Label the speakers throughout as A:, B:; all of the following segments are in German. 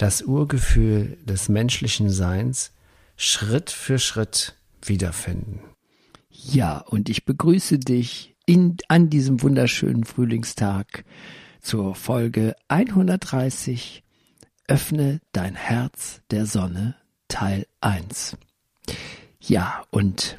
A: das Urgefühl des menschlichen Seins Schritt für Schritt wiederfinden.
B: Ja, und ich begrüße dich in, an diesem wunderschönen Frühlingstag zur Folge 130 Öffne dein Herz der Sonne Teil 1. Ja, und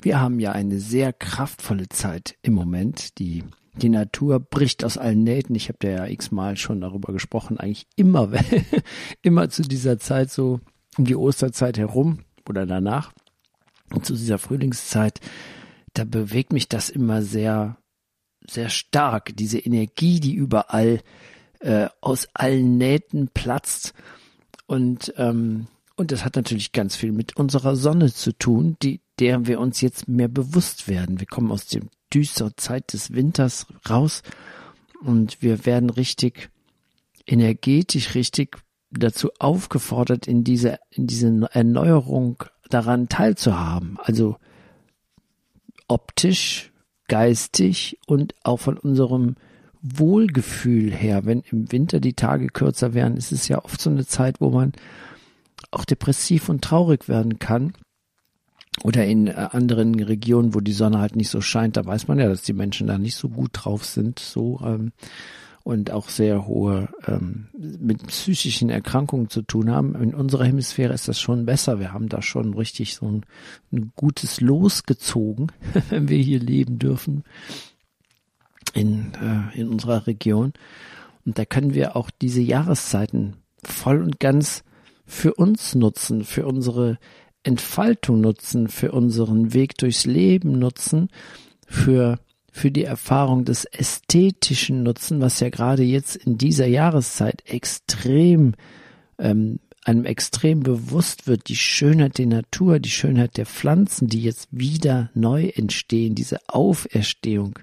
B: wir haben ja eine sehr kraftvolle Zeit im Moment. Die, die Natur bricht aus allen Nähten. Ich habe ja x-mal schon darüber gesprochen. Eigentlich immer, immer zu dieser Zeit so um die Osterzeit herum oder danach und zu dieser Frühlingszeit, da bewegt mich das immer sehr, sehr stark. Diese Energie, die überall äh, aus allen Nähten platzt und ähm, und das hat natürlich ganz viel mit unserer Sonne zu tun, die, der wir uns jetzt mehr bewusst werden. Wir kommen aus der düsteren Zeit des Winters raus und wir werden richtig energetisch, richtig dazu aufgefordert, in diese, in diese Erneuerung daran teilzuhaben. Also optisch, geistig und auch von unserem Wohlgefühl her. Wenn im Winter die Tage kürzer werden, ist es ja oft so eine Zeit, wo man auch depressiv und traurig werden kann. Oder in äh, anderen Regionen, wo die Sonne halt nicht so scheint, da weiß man ja, dass die Menschen da nicht so gut drauf sind, so ähm, und auch sehr hohe ähm, mit psychischen Erkrankungen zu tun haben. In unserer Hemisphäre ist das schon besser. Wir haben da schon richtig so ein, ein gutes Los gezogen, wenn wir hier leben dürfen in, äh, in unserer Region. Und da können wir auch diese Jahreszeiten voll und ganz für uns nutzen, für unsere Entfaltung nutzen, für unseren Weg durchs Leben nutzen, für für die Erfahrung des ästhetischen Nutzen, was ja gerade jetzt in dieser Jahreszeit extrem ähm, einem extrem bewusst wird, die Schönheit der Natur, die Schönheit der Pflanzen, die jetzt wieder neu entstehen, diese Auferstehung.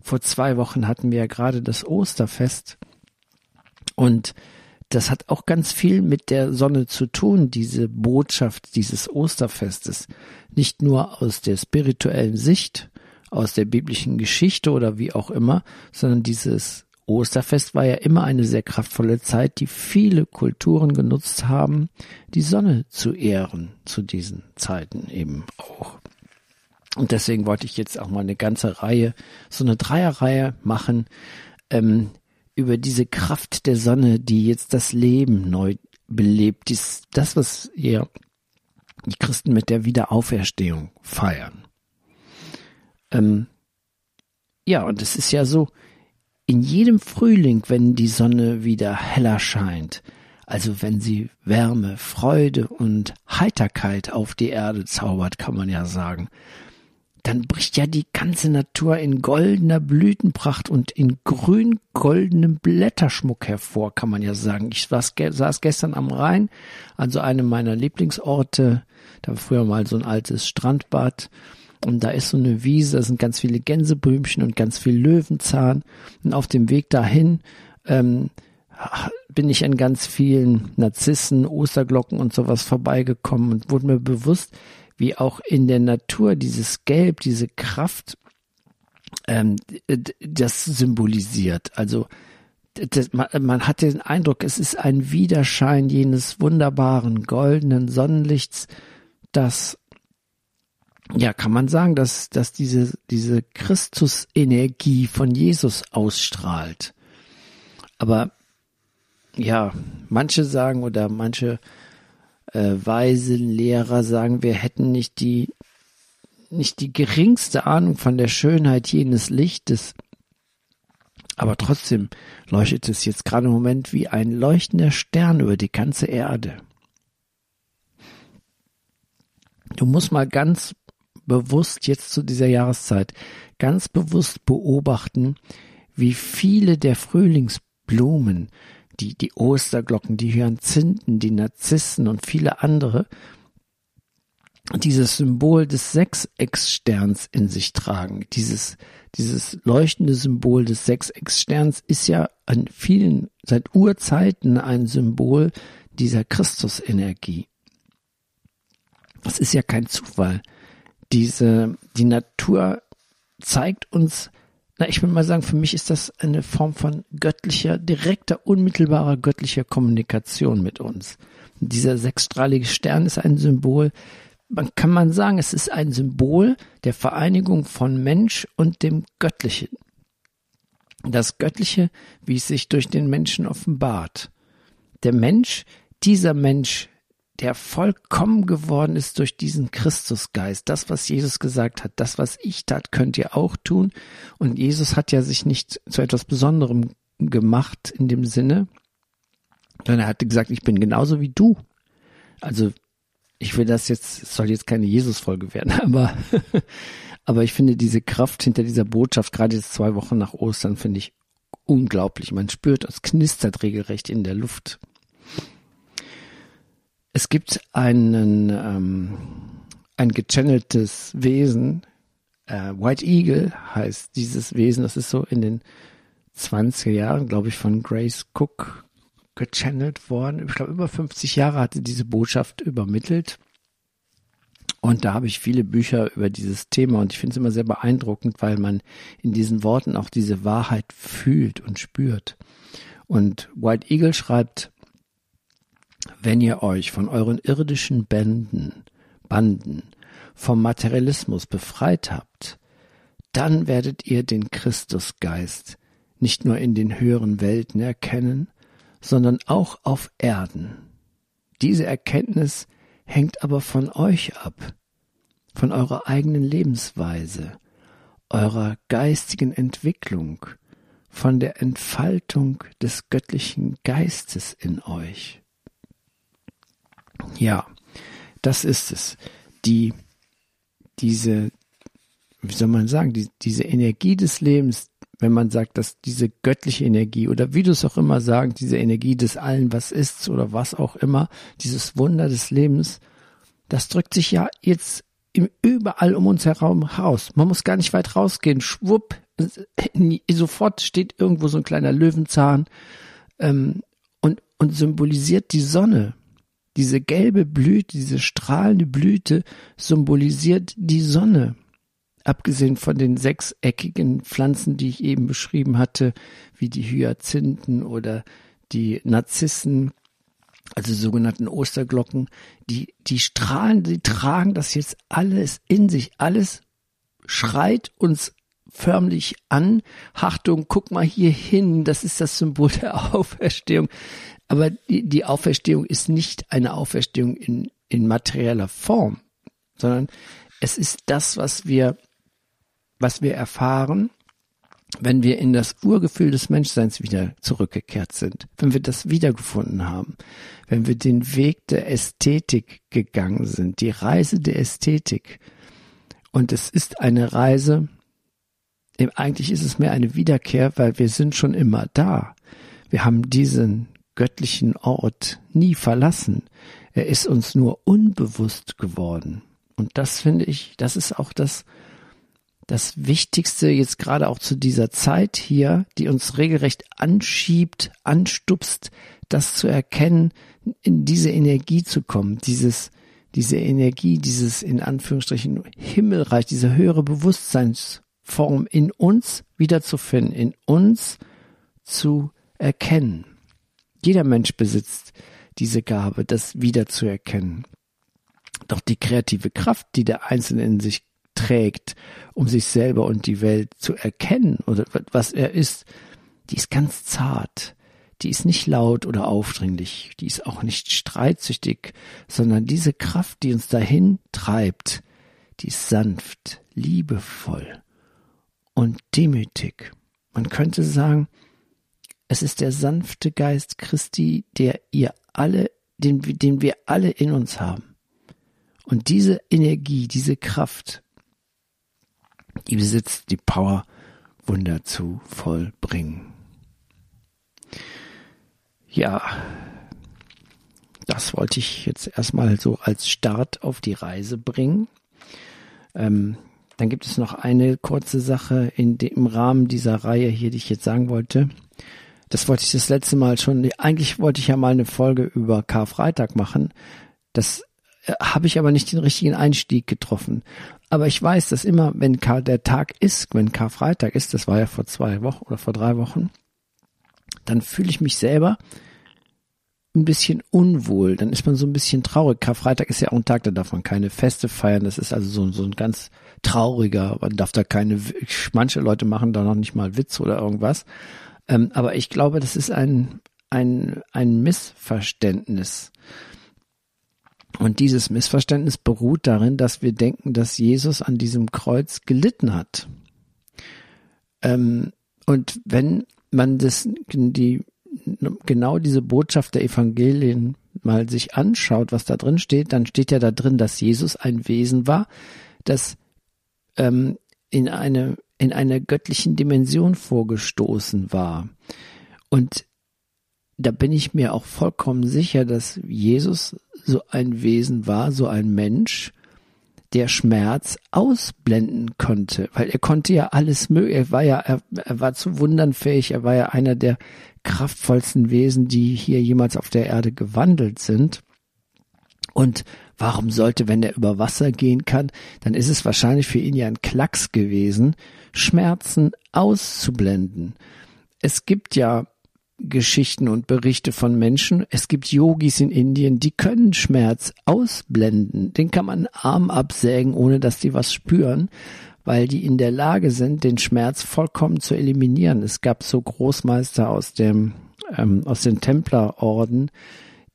B: Vor zwei Wochen hatten wir ja gerade das Osterfest und das hat auch ganz viel mit der Sonne zu tun, diese Botschaft dieses Osterfestes. Nicht nur aus der spirituellen Sicht, aus der biblischen Geschichte oder wie auch immer, sondern dieses Osterfest war ja immer eine sehr kraftvolle Zeit, die viele Kulturen genutzt haben, die Sonne zu ehren, zu diesen Zeiten eben auch. Und deswegen wollte ich jetzt auch mal eine ganze Reihe, so eine Dreierreihe machen, ähm, über diese Kraft der Sonne, die jetzt das Leben neu belebt, dies, das, was ihr die Christen mit der Wiederauferstehung feiern. Ähm, ja, und es ist ja so, in jedem Frühling, wenn die Sonne wieder heller scheint, also wenn sie Wärme, Freude und Heiterkeit auf die Erde zaubert, kann man ja sagen, dann bricht ja die ganze Natur in goldener Blütenpracht und in grün-goldenem Blätterschmuck hervor, kann man ja sagen. Ich saß gestern am Rhein, also einem meiner Lieblingsorte. Da war früher mal so ein altes Strandbad. Und da ist so eine Wiese, da sind ganz viele Gänseblümchen und ganz viel Löwenzahn. Und auf dem Weg dahin ähm, bin ich an ganz vielen Narzissen, Osterglocken und sowas vorbeigekommen und wurde mir bewusst, wie auch in der Natur dieses Gelb, diese Kraft, ähm, das symbolisiert. Also das, man, man hat den Eindruck, es ist ein Widerschein jenes wunderbaren goldenen Sonnenlichts, das ja, kann man sagen, dass, dass diese, diese Christusenergie von Jesus ausstrahlt. Aber ja, manche sagen oder manche äh, weisen Lehrer sagen, wir hätten nicht die nicht die geringste Ahnung von der Schönheit jenes Lichtes. Aber trotzdem leuchtet es jetzt gerade im Moment wie ein leuchtender Stern über die ganze Erde. Du musst mal ganz bewusst jetzt zu dieser Jahreszeit ganz bewusst beobachten, wie viele der Frühlingsblumen die, die Osterglocken, die Hyazinthen, die Narzissen und viele andere dieses Symbol des Sechsex-Sterns in sich tragen. Dieses, dieses leuchtende Symbol des Sechsex-Sterns ist ja an vielen, seit Urzeiten ein Symbol dieser Christusenergie. Das ist ja kein Zufall. Diese, die Natur zeigt uns, na, ich würde mal sagen, für mich ist das eine Form von göttlicher, direkter, unmittelbarer göttlicher Kommunikation mit uns. Dieser sechsstrahlige Stern ist ein Symbol man kann man sagen, es ist ein Symbol der Vereinigung von Mensch und dem Göttlichen. Das Göttliche, wie es sich durch den Menschen offenbart. Der Mensch, dieser Mensch, der vollkommen geworden ist durch diesen Christusgeist. Das, was Jesus gesagt hat, das, was ich tat, könnt ihr auch tun. Und Jesus hat ja sich nicht zu etwas Besonderem gemacht in dem Sinne, sondern er hatte gesagt, ich bin genauso wie du. Also ich will das jetzt, es soll jetzt keine Jesus-Folge werden, aber, aber ich finde diese Kraft hinter dieser Botschaft, gerade jetzt zwei Wochen nach Ostern, finde ich unglaublich. Man spürt, es knistert regelrecht in der Luft. Es gibt einen, ähm, ein gechanneltes Wesen, äh, White Eagle heißt dieses Wesen, das ist so in den 20er Jahren, glaube ich, von Grace Cook gechannelt worden. Ich glaube, über 50 Jahre hatte diese Botschaft übermittelt. Und da habe ich viele Bücher über dieses Thema und ich finde es immer sehr beeindruckend, weil man in diesen Worten auch diese Wahrheit fühlt und spürt. Und White Eagle schreibt, wenn ihr euch von euren irdischen Bänden, Banden, vom Materialismus befreit habt, dann werdet ihr den Christusgeist nicht nur in den höheren Welten erkennen, sondern auch auf Erden. Diese Erkenntnis hängt aber von euch ab, von eurer eigenen Lebensweise, eurer geistigen Entwicklung, von der Entfaltung des göttlichen Geistes in euch. Ja, das ist es. Die, diese, wie soll man sagen, die, diese Energie des Lebens, wenn man sagt, dass diese göttliche Energie oder wie du es auch immer sagst, diese Energie des Allen, was ist oder was auch immer, dieses Wunder des Lebens, das drückt sich ja jetzt im, überall um uns herum raus. Man muss gar nicht weit rausgehen. Schwupp, sofort steht irgendwo so ein kleiner Löwenzahn ähm, und, und symbolisiert die Sonne. Diese gelbe Blüte, diese strahlende Blüte symbolisiert die Sonne abgesehen von den sechseckigen Pflanzen, die ich eben beschrieben hatte, wie die Hyazinthen oder die Narzissen, also sogenannten Osterglocken, die, die strahlen, die tragen das jetzt alles in sich, alles schreit uns förmlich an. Achtung, guck mal hier hin, das ist das Symbol der Auferstehung. Aber die, die Auferstehung ist nicht eine Auferstehung in, in materieller Form, sondern es ist das, was wir was wir erfahren, wenn wir in das Urgefühl des Menschseins wieder zurückgekehrt sind, wenn wir das wiedergefunden haben, wenn wir den Weg der Ästhetik gegangen sind, die Reise der Ästhetik. Und es ist eine Reise, eigentlich ist es mehr eine Wiederkehr, weil wir sind schon immer da. Wir haben diesen göttlichen Ort nie verlassen. Er ist uns nur unbewusst geworden. Und das finde ich, das ist auch das, das Wichtigste jetzt gerade auch zu dieser Zeit hier, die uns regelrecht anschiebt, anstupst, das zu erkennen, in diese Energie zu kommen, dieses, diese Energie, dieses in Anführungsstrichen Himmelreich, diese höhere Bewusstseinsform in uns wiederzufinden, in uns zu erkennen. Jeder Mensch besitzt diese Gabe, das wiederzuerkennen. Doch die kreative Kraft, die der Einzelne in sich trägt, um sich selber und die Welt zu erkennen oder was er ist, die ist ganz zart. Die ist nicht laut oder aufdringlich, die ist auch nicht streitsüchtig, sondern diese Kraft, die uns dahin treibt, die ist sanft, liebevoll und demütig. Man könnte sagen, es ist der sanfte Geist Christi, der ihr alle, den, den wir alle in uns haben. Und diese Energie, diese Kraft die besitzt die Power, Wunder zu vollbringen. Ja, das wollte ich jetzt erstmal so als Start auf die Reise bringen. Ähm, dann gibt es noch eine kurze Sache in dem, im Rahmen dieser Reihe hier, die ich jetzt sagen wollte. Das wollte ich das letzte Mal schon. Eigentlich wollte ich ja mal eine Folge über Karfreitag machen. Das äh, habe ich aber nicht den richtigen Einstieg getroffen. Aber ich weiß, dass immer, wenn Kar der Tag ist, wenn Karfreitag ist, das war ja vor zwei Wochen oder vor drei Wochen, dann fühle ich mich selber ein bisschen unwohl. Dann ist man so ein bisschen traurig. Karfreitag ist ja auch ein Tag, da darf man keine Feste feiern. Das ist also so, so ein ganz trauriger. Man darf da keine, manche Leute machen da noch nicht mal Witz oder irgendwas. Ähm, aber ich glaube, das ist ein, ein, ein Missverständnis. Und dieses Missverständnis beruht darin, dass wir denken, dass Jesus an diesem Kreuz gelitten hat. Ähm, und wenn man das, die, genau diese Botschaft der Evangelien mal sich anschaut, was da drin steht, dann steht ja da drin, dass Jesus ein Wesen war, das ähm, in eine in einer göttlichen Dimension vorgestoßen war. Und da bin ich mir auch vollkommen sicher, dass Jesus so ein Wesen war, so ein Mensch, der Schmerz ausblenden konnte, weil er konnte ja alles mögen. Er war ja, er, er war zu wundern fähig. Er war ja einer der kraftvollsten Wesen, die hier jemals auf der Erde gewandelt sind. Und warum sollte, wenn er über Wasser gehen kann, dann ist es wahrscheinlich für ihn ja ein Klacks gewesen, Schmerzen auszublenden. Es gibt ja Geschichten und Berichte von Menschen. Es gibt Yogis in Indien, die können Schmerz ausblenden. Den kann man Arm absägen, ohne dass die was spüren, weil die in der Lage sind, den Schmerz vollkommen zu eliminieren. Es gab so Großmeister aus dem ähm, aus den Templerorden,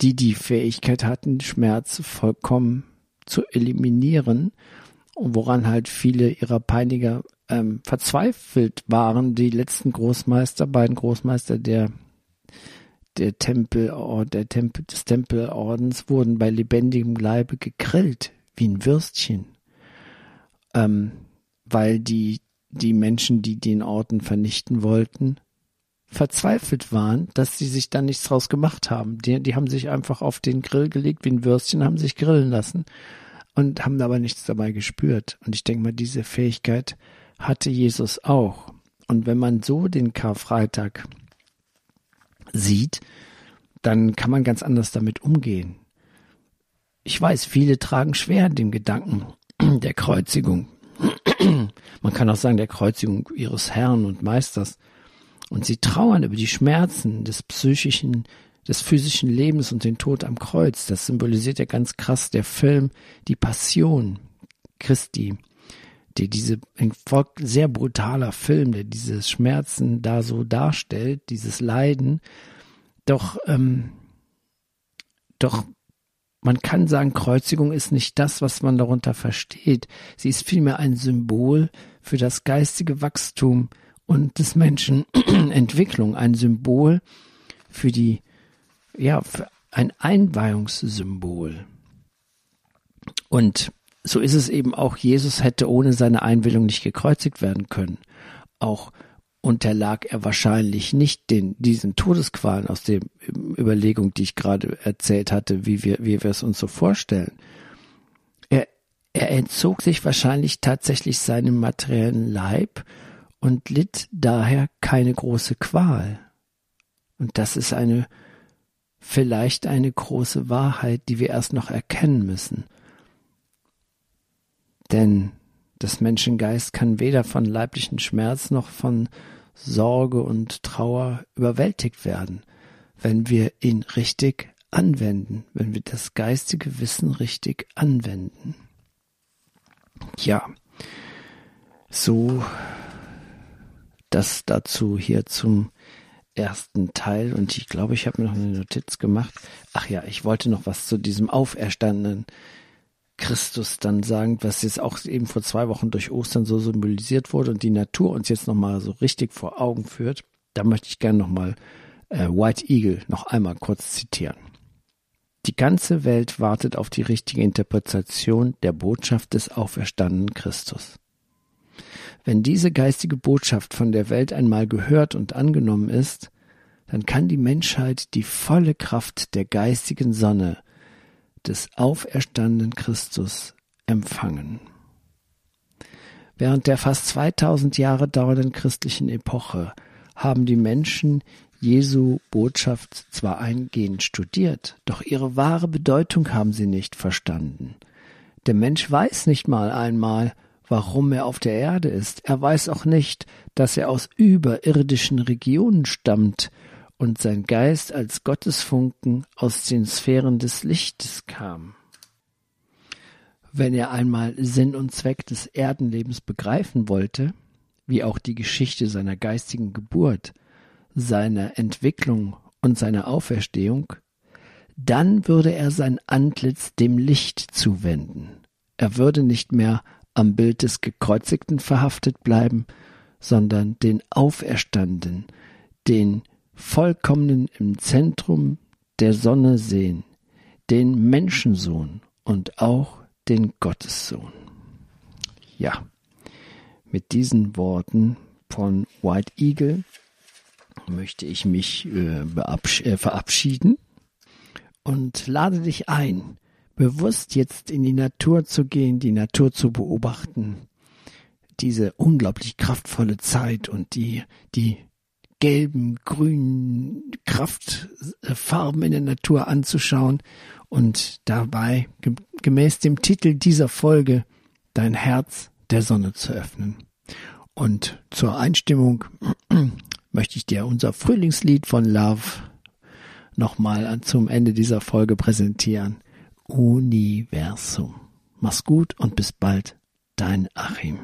B: die die Fähigkeit hatten, Schmerz vollkommen zu eliminieren, woran halt viele ihrer Peiniger ähm, verzweifelt waren. Die letzten Großmeister, beiden Großmeister der der Tempel, der Tempel des Tempelordens wurden bei lebendigem Leibe gegrillt, wie ein Würstchen, ähm, weil die die Menschen, die den Orden vernichten wollten, verzweifelt waren, dass sie sich da nichts draus gemacht haben. Die, die haben sich einfach auf den Grill gelegt wie ein Würstchen, haben sich grillen lassen und haben aber nichts dabei gespürt. Und ich denke mal, diese Fähigkeit hatte Jesus auch. Und wenn man so den Karfreitag sieht, dann kann man ganz anders damit umgehen. Ich weiß, viele tragen schwer den Gedanken der Kreuzigung. Man kann auch sagen, der Kreuzigung ihres Herrn und Meisters. Und sie trauern über die Schmerzen des psychischen, des physischen Lebens und den Tod am Kreuz. Das symbolisiert ja ganz krass der Film Die Passion Christi, der diese ein sehr brutaler Film, der dieses Schmerzen da so darstellt, dieses Leiden. Doch, ähm, doch man kann sagen, Kreuzigung ist nicht das, was man darunter versteht. Sie ist vielmehr ein Symbol für das geistige Wachstum und des Menschen Entwicklung, ein Symbol für die, ja, ein Einweihungssymbol. Und so ist es eben auch, Jesus hätte ohne seine Einwillung nicht gekreuzigt werden können. Auch unterlag er wahrscheinlich nicht den, diesen Todesqualen aus der Überlegung, die ich gerade erzählt hatte, wie wir, wie wir es uns so vorstellen. Er, er entzog sich wahrscheinlich tatsächlich seinem materiellen Leib und litt daher keine große Qual. Und das ist eine, vielleicht eine große Wahrheit, die wir erst noch erkennen müssen. Denn das Menschengeist kann weder von leiblichen Schmerz noch von Sorge und Trauer überwältigt werden, wenn wir ihn richtig anwenden, wenn wir das geistige Wissen richtig anwenden. Ja, so das dazu hier zum ersten Teil und ich glaube, ich habe mir noch eine Notiz gemacht. Ach ja, ich wollte noch was zu diesem auferstandenen Christus dann sagen, was jetzt auch eben vor zwei Wochen durch Ostern so symbolisiert wurde und die Natur uns jetzt nochmal so richtig vor Augen führt. Da möchte ich gerne nochmal äh, White Eagle noch einmal kurz zitieren. Die ganze Welt wartet auf die richtige Interpretation der Botschaft des auferstandenen Christus. Wenn diese geistige Botschaft von der Welt einmal gehört und angenommen ist, dann kann die Menschheit die volle Kraft der geistigen Sonne des auferstandenen Christus empfangen. Während der fast 2000 Jahre dauernden christlichen Epoche haben die Menschen Jesu Botschaft zwar eingehend studiert, doch ihre wahre Bedeutung haben sie nicht verstanden. Der Mensch weiß nicht mal einmal, warum er auf der Erde ist. Er weiß auch nicht, dass er aus überirdischen Regionen stammt und sein Geist als Gottesfunken aus den Sphären des Lichtes kam. Wenn er einmal Sinn und Zweck des Erdenlebens begreifen wollte, wie auch die Geschichte seiner geistigen Geburt, seiner Entwicklung und seiner Auferstehung, dann würde er sein Antlitz dem Licht zuwenden. Er würde nicht mehr am Bild des Gekreuzigten verhaftet bleiben, sondern den Auferstanden, den Vollkommenen im Zentrum der Sonne sehen, den Menschensohn und auch den Gottessohn. Ja, mit diesen Worten von White Eagle möchte ich mich äh, äh, verabschieden und lade dich ein, bewusst jetzt in die Natur zu gehen, die Natur zu beobachten, diese unglaublich kraftvolle Zeit und die, die gelben, grünen Kraftfarben in der Natur anzuschauen und dabei gemäß dem Titel dieser Folge dein Herz der Sonne zu öffnen. Und zur Einstimmung möchte ich dir unser Frühlingslied von Love nochmal zum Ende dieser Folge präsentieren. Universum. Mach's gut und bis bald, dein Achim.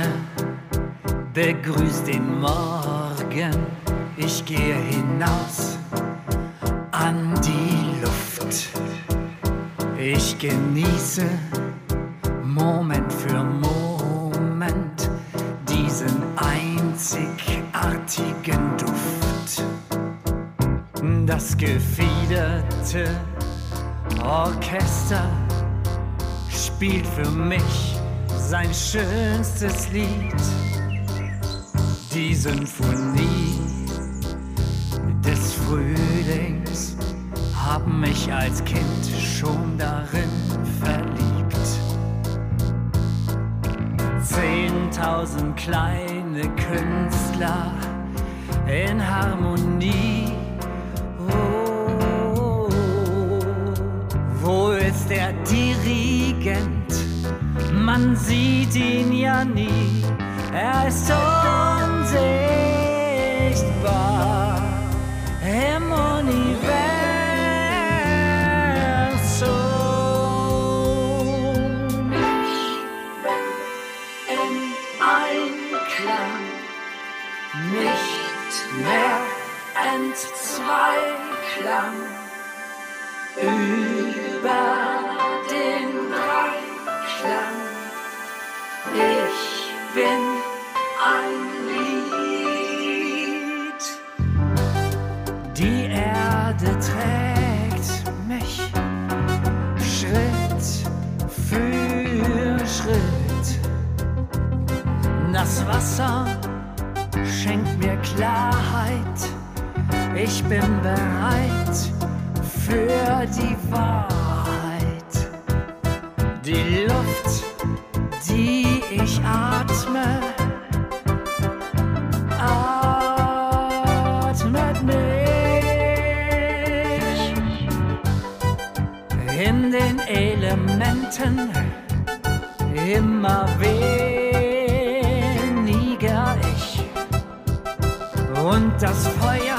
C: Sonne begrüßt den Morgen. Ich gehe hinaus an die Luft. Ich genieße Moment für Moment diesen einzigartigen Duft. Das gefiederte Orchester spielt für mich sein schönstes Lied, die Symphonie des Frühlings, haben mich als Kind schon darin verliebt. Zehntausend kleine Künstler in Harmonie. Oh, wo ist der Dirigent? Man sieht ihn ja nie, er ist unsichtbar Das Wasser schenkt mir Klarheit. Ich bin bereit für die Wahrheit. Die Luft die ich atme, atmet mich in den Elementen immer weniger das Feuer